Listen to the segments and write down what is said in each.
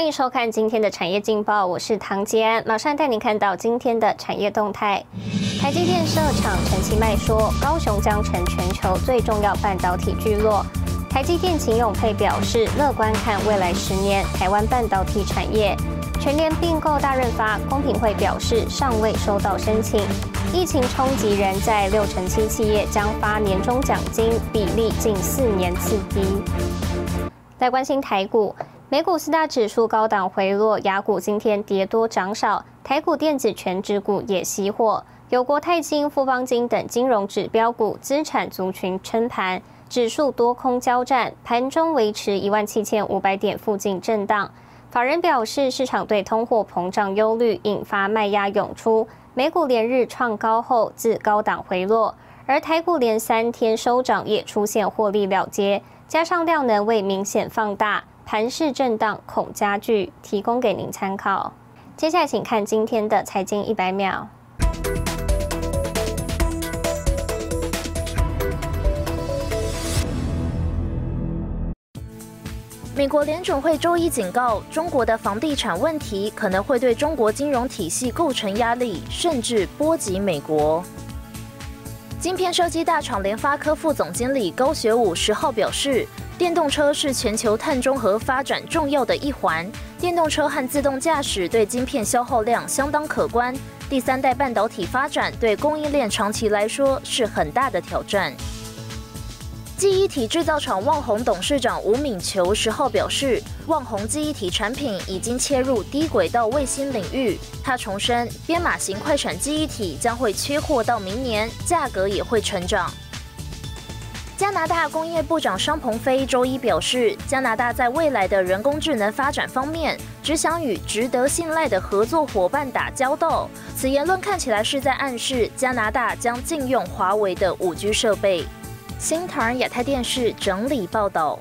欢迎收看今天的产业劲报，我是唐杰安，马上带您看到今天的产业动态。台积电设厂陈其迈说，高雄将成全球最重要半导体聚落。台积电秦永佩表示，乐观看未来十年台湾半导体产业。全联并购大润发，公平会表示尚未收到申请。疫情冲击仍在，六成七企业将发年终奖金，比例近四年次低。在关心台股。美股四大指数高档回落，雅股今天跌多涨少，台股电子全指股也熄火，有国泰金、富邦金等金融指标股资产族群撑盘，指数多空交战，盘中维持一万七千五百点附近震荡。法人表示，市场对通货膨胀忧虑引发卖压涌出，美股连日创高后自高档回落，而台股连三天收涨也出现获利了结，加上量能未明显放大。盘势震荡恐加剧，提供给您参考。接下来，请看今天的财经一百秒。美国联准会周一警告，中国的房地产问题可能会对中国金融体系构成压力，甚至波及美国。晶片设计大厂联发科副总经理高学武十号表示。电动车是全球碳中和发展重要的一环，电动车和自动驾驶对晶片消耗量相当可观。第三代半导体发展对供应链长期来说是很大的挑战。记忆体制造厂旺宏董事长吴敏球十号表示，旺宏记忆体产品已经切入低轨道卫星领域。他重申，编码型快闪记忆体将会缺货到明年，价格也会成长。加拿大工业部长商鹏飞周一表示，加拿大在未来的人工智能发展方面，只想与值得信赖的合作伙伴打交道。此言论看起来是在暗示加拿大将禁用华为的五 G 设备。新唐亚太电视整理报道。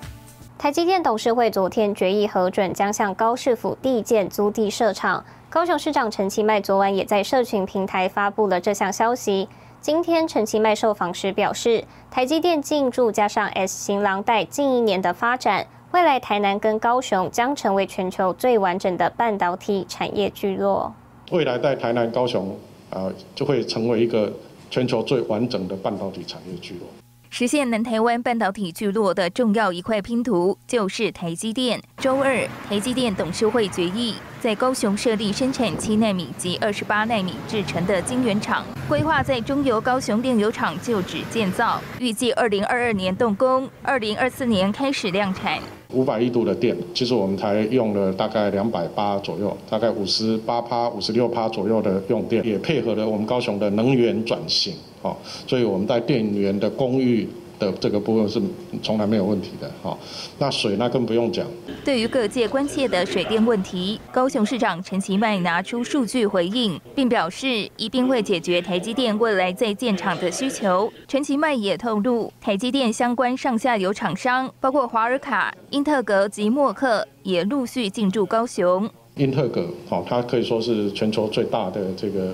台积电董事会昨天决议核准将向高市府地建租地设厂。高雄市长陈其迈昨晚也在社群平台发布了这项消息。今天陈其迈受访时表示，台积电进驻加上 S 型廊带近一年的发展，未来台南跟高雄将成为全球最完整的半导体产业聚落。未来在台南、高雄，呃，就会成为一个全球最完整的半导体产业聚落。实现南台湾半导体聚落的重要一块拼图，就是台积电。周二，台积电董事会决议，在高雄设立生产七纳米及二十八纳米制成的晶圆厂，规划在中油高雄炼油厂就址建造，预计二零二二年动工，二零二四年开始量产。五百亿度的电，其实我们才用了大概两百八左右，大概五十八趴、五十六趴左右的用电，也配合了我们高雄的能源转型。哦，所以我们在电源的公寓的这个部分是从来没有问题的。哈，那水那更不用讲。对于各界关切的水电问题，高雄市长陈其迈拿出数据回应，并表示一定会解决台积电未来在建厂的需求。陈其迈也透露，台积电相关上下游厂商，包括华尔卡、英特格及默克，也陆续进驻高雄。英特格，好，它可以说是全球最大的这个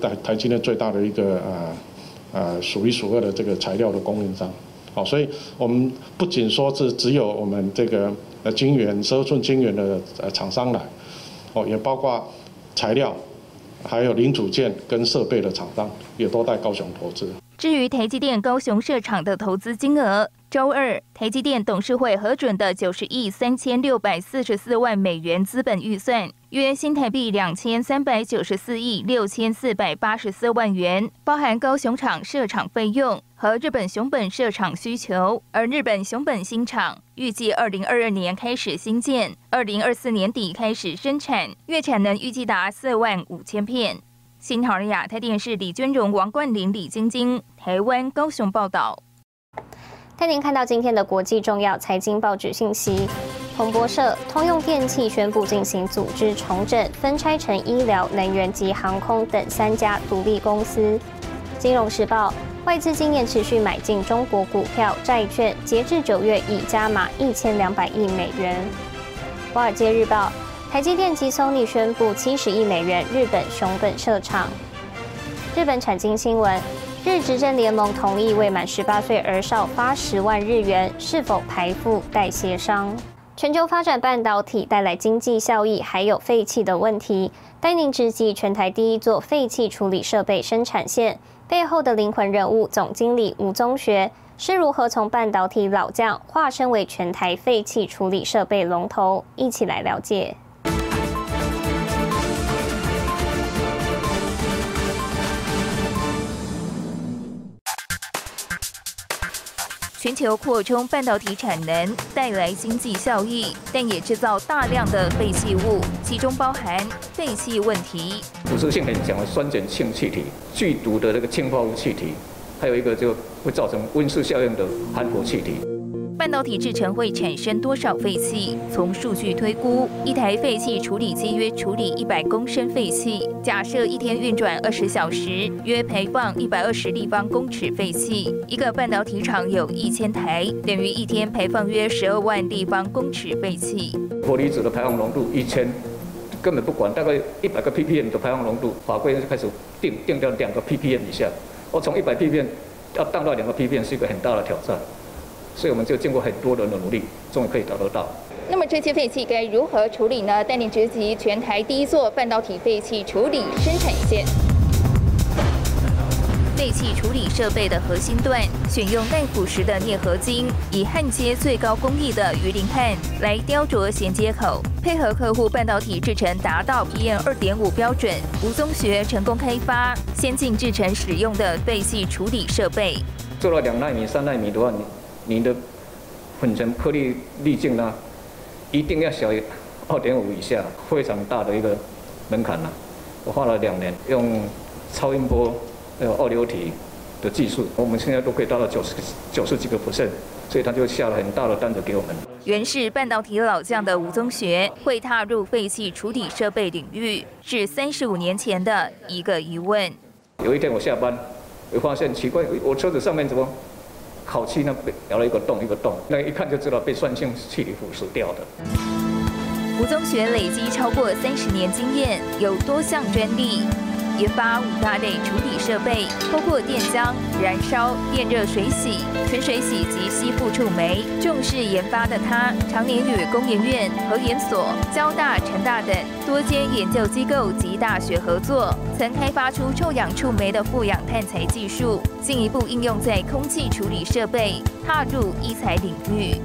台台积电最大的一个呃。呃，数一数二的这个材料的供应商，好，所以我们不仅说是只有我们这个呃晶圆十二寸晶圆的呃厂商来，哦，也包括材料，还有零组件跟设备的厂商，也都在高雄投资。至于台积电高雄设厂的投资金额。周二，台积电董事会核准的九十亿三千六百四十四万美元资本预算，约新台币两千三百九十四亿六千四百八十四万元，包含高雄厂设厂费用和日本熊本设厂需求。而日本熊本新厂预计二零二二年开始新建，二零二四年底开始生产，月产能预计达四万五千片。新唐人亚太电视李君荣、王冠玲、李晶晶，台湾高雄报道。带您看到今天的国际重要财经报纸信息。彭博社：通用电气宣布进行组织重整，分拆成医疗、能源及航空等三家独立公司。金融时报：外资今年持续买进中国股票、债券，截至九月已加码一千两百亿美元。华尔街日报：台积电及 Sony 宣布七十亿美元日本熊本设厂。日本产经新闻。日执政联盟同意未满十八岁儿少发十万日元，是否排付待协商？全球发展半导体带来经济效益，还有废弃的问题。带您直击全台第一座废气处理设备生产线背后的灵魂人物——总经理吴宗学，是如何从半导体老将化身为全台废气处理设备龙头？一起来了解。全球扩充半导体产能带来经济效益，但也制造大量的废弃物，其中包含废气问题。腐蚀性很强的酸碱性气体、剧毒的那个氢化物气体，还有一个就会造成温室效应的含氟气体。半导体制成会产生多少废气？从数据推估，一台废气处理机约处理一百公升废气，假设一天运转二十小时，约排放一百二十立方公尺废气。一个半导体厂有一千台，等于一天排放约十二万立方公尺废气。玻璃子的排放浓度一千，根本不管，大概一百个 ppm 的排放浓度，法规就开始定定到两个 ppm 以下。我从一百 ppm 要降到两个 ppm 是一个很大的挑战。所以我们就经过很多人的努力，终于可以找得到。那么这些废气该如何处理呢？带领直击全台第一座半导体废气处理生产线。废气处理设备的核心段选用耐腐蚀的镍合金，以焊接最高工艺的鱼鳞焊来雕琢衔接口，配合客户半导体制程达到 PM 二点五标准。吴宗学成功开发先进制程使用的废气处理设备。做了两纳米、三纳米的话，你。你的粉尘颗粒粒径呢，一定要小于二点五以下，非常大的一个门槛了。我花了两年，用超音波还有二流体的技术，我们现在都可以达到九十九十几个 percent，所以他就下了很大的单子给我们。原是半导体老将的吴宗学，会踏入废弃处理设备领域，是三十五年前的一个疑问。有一天我下班，我发现奇怪，我车子上面怎么？烤漆呢被咬了一个洞一个洞，那一看就知道被酸性气体腐蚀掉的。吴宗学累积超过三十年经验，有多项专利。研发五大类处理设备，包括电浆、燃烧、电热水洗、纯水洗及吸附触媒。重视研发的他，常年与工研院、核研所、交大、成大等多间研究机构及大学合作，曾开发出臭氧触媒的负氧碳材技术，进一步应用在空气处理设备，踏入医材领域。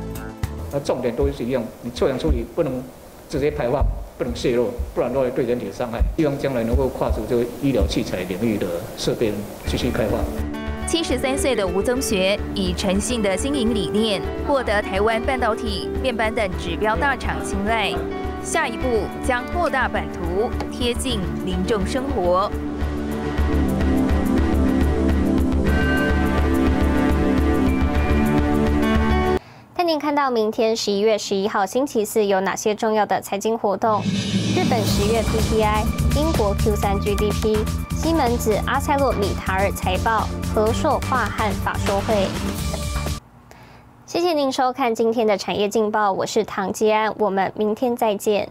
那重点都是一样，你臭氧处理不能直接排放。不能泄露，不然的话对人体的伤害。希望将来能够跨出这个医疗器材领域的设备继续开发。七十三岁的吴宗学以诚信的经营理念，获得台湾半导体、面板等指标大厂青睐。下一步将扩大版图，贴近民众生活。您看到明天十一月十一号星期四有哪些重要的财经活动：日本十月 PPI、英国 Q 三 GDP、西门子、阿塞洛米塔尔财报、和硕化汉法说会。谢谢您收看今天的产业劲报，我是唐吉安，我们明天再见。